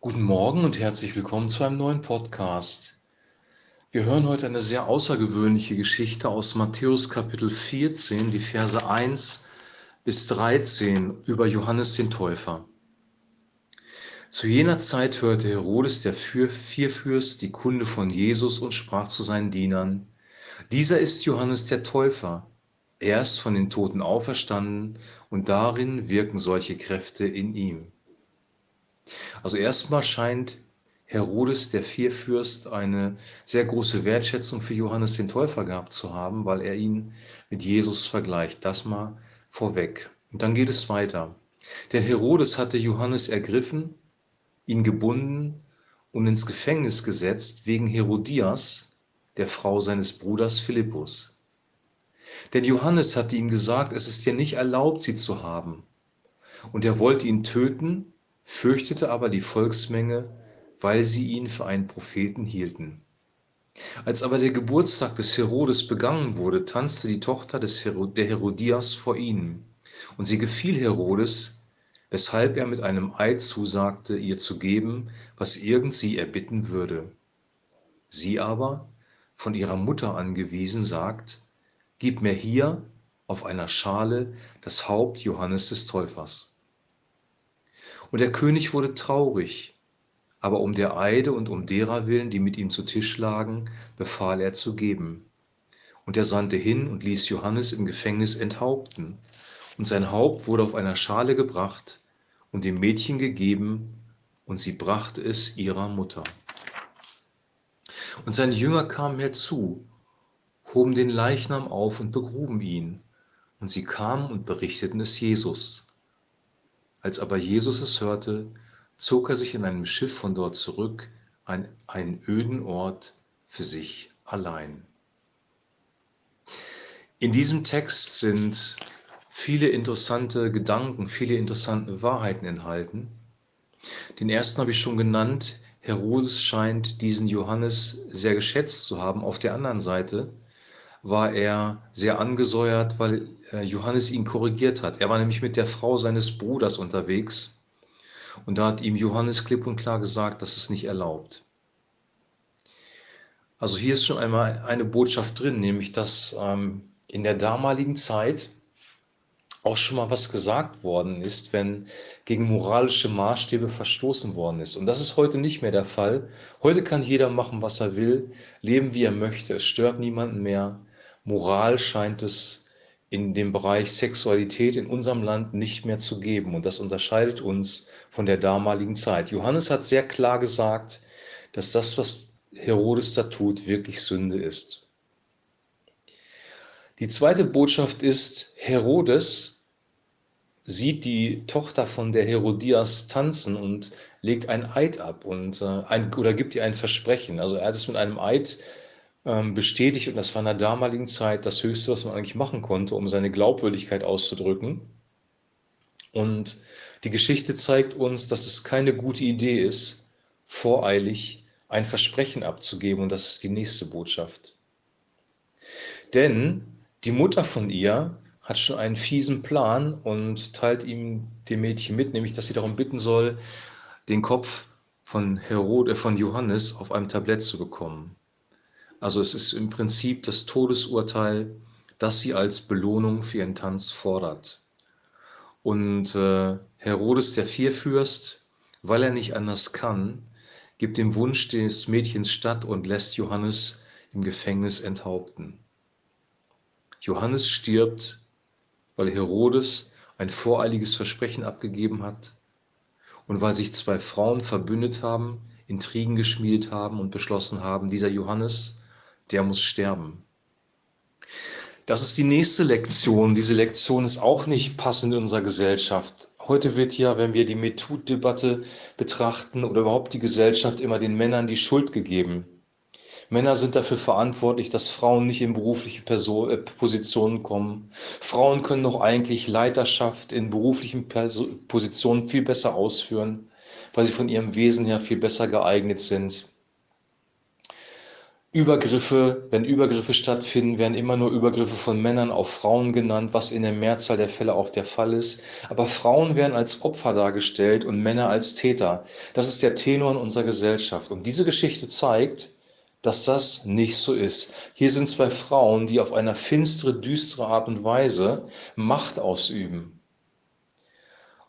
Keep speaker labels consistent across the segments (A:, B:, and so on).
A: Guten Morgen und herzlich willkommen zu einem neuen Podcast. Wir hören heute eine sehr außergewöhnliche Geschichte aus Matthäus Kapitel 14, die Verse 1 bis 13 über Johannes den Täufer. Zu jener Zeit hörte Herodes der Vierfürst die Kunde von Jesus und sprach zu seinen Dienern, dieser ist Johannes der Täufer. Er ist von den Toten auferstanden und darin wirken solche Kräfte in ihm. Also erstmal scheint Herodes der Vierfürst eine sehr große Wertschätzung für Johannes den Täufer gehabt zu haben, weil er ihn mit Jesus vergleicht. Das mal vorweg. Und dann geht es weiter. Denn Herodes hatte Johannes ergriffen, ihn gebunden und ins Gefängnis gesetzt wegen Herodias, der Frau seines Bruders Philippus. Denn Johannes hatte ihm gesagt, es ist dir nicht erlaubt, sie zu haben. Und er wollte ihn töten, fürchtete aber die Volksmenge, weil sie ihn für einen Propheten hielten. Als aber der Geburtstag des Herodes begangen wurde, tanzte die Tochter des Herod der Herodias vor ihnen. Und sie gefiel Herodes, weshalb er mit einem Eid zusagte, ihr zu geben, was irgend sie erbitten würde. Sie aber, von ihrer Mutter angewiesen, sagt, Gib mir hier auf einer Schale das Haupt Johannes des Täufers. Und der König wurde traurig, aber um der Eide und um derer willen, die mit ihm zu Tisch lagen, befahl er zu geben. Und er sandte hin und ließ Johannes im Gefängnis enthaupten. Und sein Haupt wurde auf einer Schale gebracht und dem Mädchen gegeben, und sie brachte es ihrer Mutter. Und seine Jünger kamen herzu, hoben den Leichnam auf und begruben ihn. Und sie kamen und berichteten es Jesus. Als aber Jesus es hörte, zog er sich in einem Schiff von dort zurück an einen öden Ort für sich allein. In diesem Text sind viele interessante Gedanken, viele interessante Wahrheiten enthalten. Den ersten habe ich schon genannt. Herodes scheint diesen Johannes sehr geschätzt zu haben. Auf der anderen Seite war er sehr angesäuert, weil äh, Johannes ihn korrigiert hat. Er war nämlich mit der Frau seines Bruders unterwegs und da hat ihm Johannes klipp und klar gesagt, dass es nicht erlaubt. Also hier ist schon einmal eine Botschaft drin, nämlich dass ähm, in der damaligen Zeit auch schon mal was gesagt worden ist, wenn gegen moralische Maßstäbe verstoßen worden ist. Und das ist heute nicht mehr der Fall. Heute kann jeder machen, was er will, leben, wie er möchte. Es stört niemanden mehr. Moral scheint es in dem Bereich Sexualität in unserem Land nicht mehr zu geben. Und das unterscheidet uns von der damaligen Zeit. Johannes hat sehr klar gesagt, dass das, was Herodes da tut, wirklich Sünde ist. Die zweite Botschaft ist, Herodes sieht die Tochter von der Herodias tanzen und legt ein Eid ab und äh, ein, oder gibt ihr ein Versprechen. Also er hat es mit einem Eid ähm, bestätigt und das war in der damaligen Zeit das Höchste, was man eigentlich machen konnte, um seine Glaubwürdigkeit auszudrücken. Und die Geschichte zeigt uns, dass es keine gute Idee ist, voreilig ein Versprechen abzugeben und das ist die nächste Botschaft. Denn die Mutter von ihr hat schon einen fiesen Plan und teilt ihm dem Mädchen mit, nämlich dass sie darum bitten soll, den Kopf von, Herode, von Johannes auf einem Tablett zu bekommen. Also es ist im Prinzip das Todesurteil, das sie als Belohnung für ihren Tanz fordert. Und äh, Herodes der Vierfürst, weil er nicht anders kann, gibt dem Wunsch des Mädchens statt und lässt Johannes im Gefängnis enthaupten. Johannes stirbt, weil Herodes ein voreiliges Versprechen abgegeben hat und weil sich zwei Frauen verbündet haben, Intrigen geschmiedet haben und beschlossen haben, dieser Johannes der muss sterben. Das ist die nächste Lektion. Diese Lektion ist auch nicht passend in unserer Gesellschaft. Heute wird ja, wenn wir die MeToo-Debatte betrachten oder überhaupt die Gesellschaft, immer den Männern die Schuld gegeben. Männer sind dafür verantwortlich, dass Frauen nicht in berufliche Person, äh, Positionen kommen. Frauen können doch eigentlich Leiterschaft in beruflichen Perso Positionen viel besser ausführen, weil sie von ihrem Wesen her viel besser geeignet sind. Übergriffe, wenn Übergriffe stattfinden, werden immer nur Übergriffe von Männern auf Frauen genannt, was in der Mehrzahl der Fälle auch der Fall ist. Aber Frauen werden als Opfer dargestellt und Männer als Täter. Das ist der Tenor in unserer Gesellschaft. Und diese Geschichte zeigt, dass das nicht so ist. Hier sind zwei Frauen, die auf eine finstere, düstere Art und Weise Macht ausüben.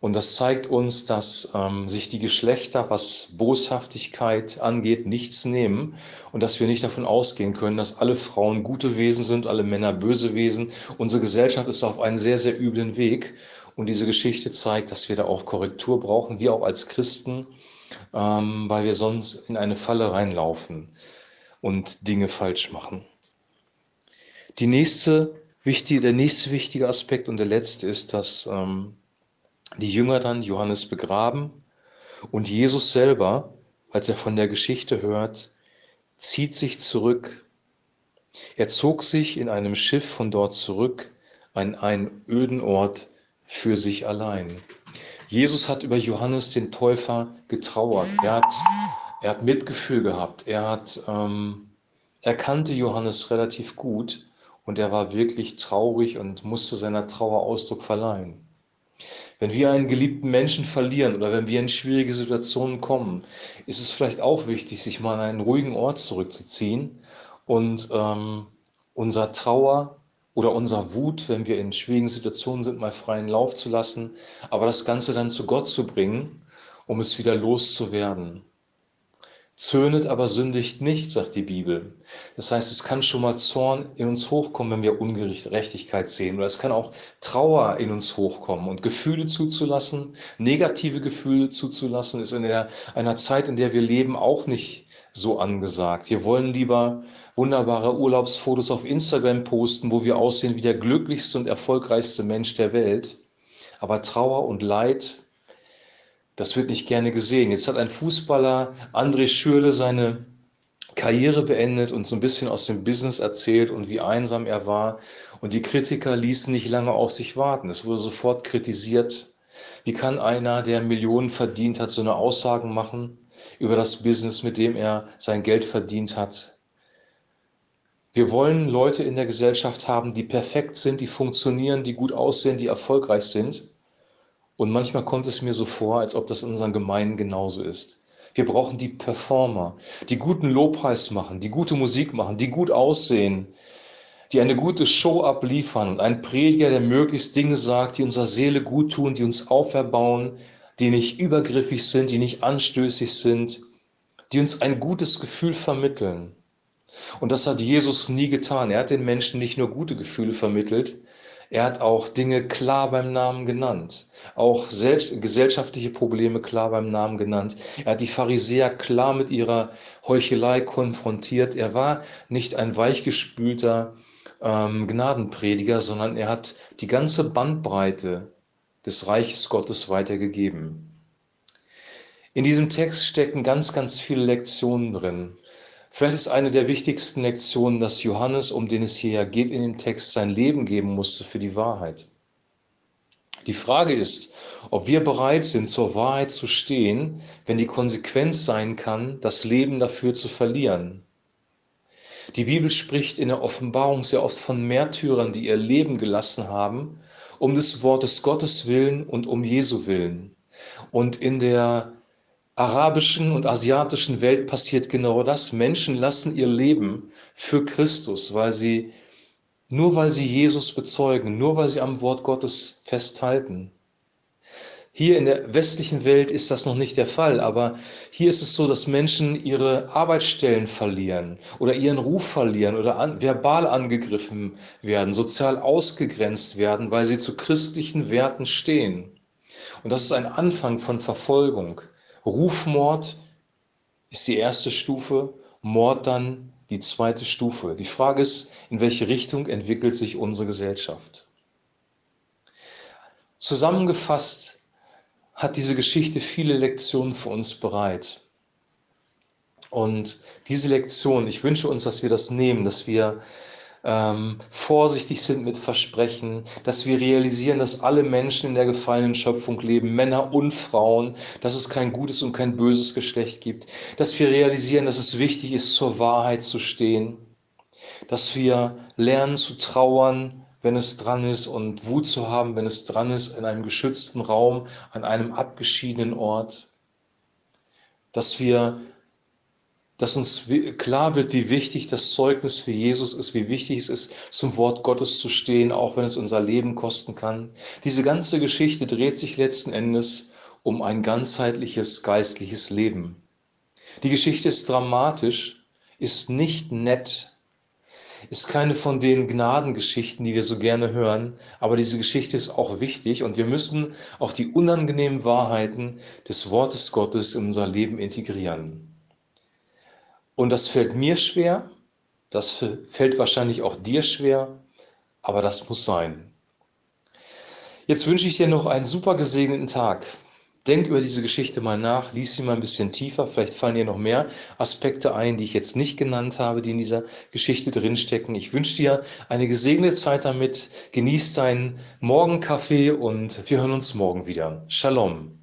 A: Und das zeigt uns, dass ähm, sich die Geschlechter, was Boshaftigkeit angeht, nichts nehmen und dass wir nicht davon ausgehen können, dass alle Frauen gute Wesen sind, alle Männer böse Wesen. Unsere Gesellschaft ist auf einem sehr, sehr üblen Weg und diese Geschichte zeigt, dass wir da auch Korrektur brauchen, wir auch als Christen, ähm, weil wir sonst in eine Falle reinlaufen und Dinge falsch machen. Die nächste wichtige, der nächste wichtige Aspekt und der letzte ist, dass ähm, die Jünger dann Johannes begraben und Jesus selber, als er von der Geschichte hört, zieht sich zurück. Er zog sich in einem Schiff von dort zurück an einen öden Ort für sich allein. Jesus hat über Johannes den Täufer getrauert. Er hat, er hat Mitgefühl gehabt. Er, hat, ähm, er kannte Johannes relativ gut und er war wirklich traurig und musste seiner Trauer Ausdruck verleihen. Wenn wir einen geliebten Menschen verlieren oder wenn wir in schwierige Situationen kommen, ist es vielleicht auch wichtig, sich mal an einen ruhigen Ort zurückzuziehen und ähm, unser Trauer oder unser Wut, wenn wir in schwierigen Situationen sind, mal freien Lauf zu lassen, aber das Ganze dann zu Gott zu bringen, um es wieder loszuwerden. Zöhnet aber sündigt nicht, sagt die Bibel. Das heißt, es kann schon mal Zorn in uns hochkommen, wenn wir Ungerechtigkeit sehen. Oder es kann auch Trauer in uns hochkommen. Und Gefühle zuzulassen, negative Gefühle zuzulassen, ist in der, einer Zeit, in der wir leben, auch nicht so angesagt. Wir wollen lieber wunderbare Urlaubsfotos auf Instagram posten, wo wir aussehen wie der glücklichste und erfolgreichste Mensch der Welt. Aber Trauer und Leid das wird nicht gerne gesehen. Jetzt hat ein Fußballer, André Schürle, seine Karriere beendet und so ein bisschen aus dem Business erzählt und wie einsam er war. Und die Kritiker ließen nicht lange auf sich warten. Es wurde sofort kritisiert. Wie kann einer, der Millionen verdient hat, so eine Aussagen machen über das Business, mit dem er sein Geld verdient hat? Wir wollen Leute in der Gesellschaft haben, die perfekt sind, die funktionieren, die gut aussehen, die erfolgreich sind. Und manchmal kommt es mir so vor, als ob das in unseren Gemeinden genauso ist. Wir brauchen die Performer, die guten Lobpreis machen, die gute Musik machen, die gut aussehen, die eine gute Show abliefern und ein Prediger, der möglichst Dinge sagt, die unserer Seele gut tun, die uns auferbauen, die nicht übergriffig sind, die nicht anstößig sind, die uns ein gutes Gefühl vermitteln. Und das hat Jesus nie getan. Er hat den Menschen nicht nur gute Gefühle vermittelt, er hat auch Dinge klar beim Namen genannt, auch gesellschaftliche Probleme klar beim Namen genannt. Er hat die Pharisäer klar mit ihrer Heuchelei konfrontiert. Er war nicht ein weichgespülter ähm, Gnadenprediger, sondern er hat die ganze Bandbreite des Reiches Gottes weitergegeben. In diesem Text stecken ganz, ganz viele Lektionen drin. Vielleicht ist eine der wichtigsten Lektionen, dass Johannes, um den es hier ja geht in dem Text, sein Leben geben musste für die Wahrheit. Die Frage ist, ob wir bereit sind, zur Wahrheit zu stehen, wenn die Konsequenz sein kann, das Leben dafür zu verlieren. Die Bibel spricht in der Offenbarung sehr oft von Märtyrern, die ihr Leben gelassen haben, um des Wortes Gottes willen und um Jesu willen. Und in der arabischen und asiatischen Welt passiert genau das. Menschen lassen ihr Leben für Christus, weil sie, nur weil sie Jesus bezeugen, nur weil sie am Wort Gottes festhalten. Hier in der westlichen Welt ist das noch nicht der Fall, aber hier ist es so, dass Menschen ihre Arbeitsstellen verlieren oder ihren Ruf verlieren oder an, verbal angegriffen werden, sozial ausgegrenzt werden, weil sie zu christlichen Werten stehen. Und das ist ein Anfang von Verfolgung. Rufmord ist die erste Stufe, Mord dann die zweite Stufe. Die Frage ist, in welche Richtung entwickelt sich unsere Gesellschaft? Zusammengefasst hat diese Geschichte viele Lektionen für uns bereit. Und diese Lektion, ich wünsche uns, dass wir das nehmen, dass wir ähm, vorsichtig sind mit Versprechen, dass wir realisieren, dass alle Menschen in der gefallenen Schöpfung leben, Männer und Frauen, dass es kein gutes und kein böses Geschlecht gibt, dass wir realisieren, dass es wichtig ist, zur Wahrheit zu stehen, dass wir lernen zu trauern, wenn es dran ist und Wut zu haben, wenn es dran ist, in einem geschützten Raum, an einem abgeschiedenen Ort, dass wir dass uns klar wird, wie wichtig das Zeugnis für Jesus ist, wie wichtig es ist, zum Wort Gottes zu stehen, auch wenn es unser Leben kosten kann. Diese ganze Geschichte dreht sich letzten Endes um ein ganzheitliches geistliches Leben. Die Geschichte ist dramatisch, ist nicht nett, ist keine von den Gnadengeschichten, die wir so gerne hören, aber diese Geschichte ist auch wichtig und wir müssen auch die unangenehmen Wahrheiten des Wortes Gottes in unser Leben integrieren. Und das fällt mir schwer, das fällt wahrscheinlich auch dir schwer, aber das muss sein. Jetzt wünsche ich dir noch einen super gesegneten Tag. Denk über diese Geschichte mal nach, lies sie mal ein bisschen tiefer, vielleicht fallen dir noch mehr Aspekte ein, die ich jetzt nicht genannt habe, die in dieser Geschichte drinstecken. Ich wünsche dir eine gesegnete Zeit damit, genieß deinen Morgenkaffee und wir hören uns morgen wieder. Shalom.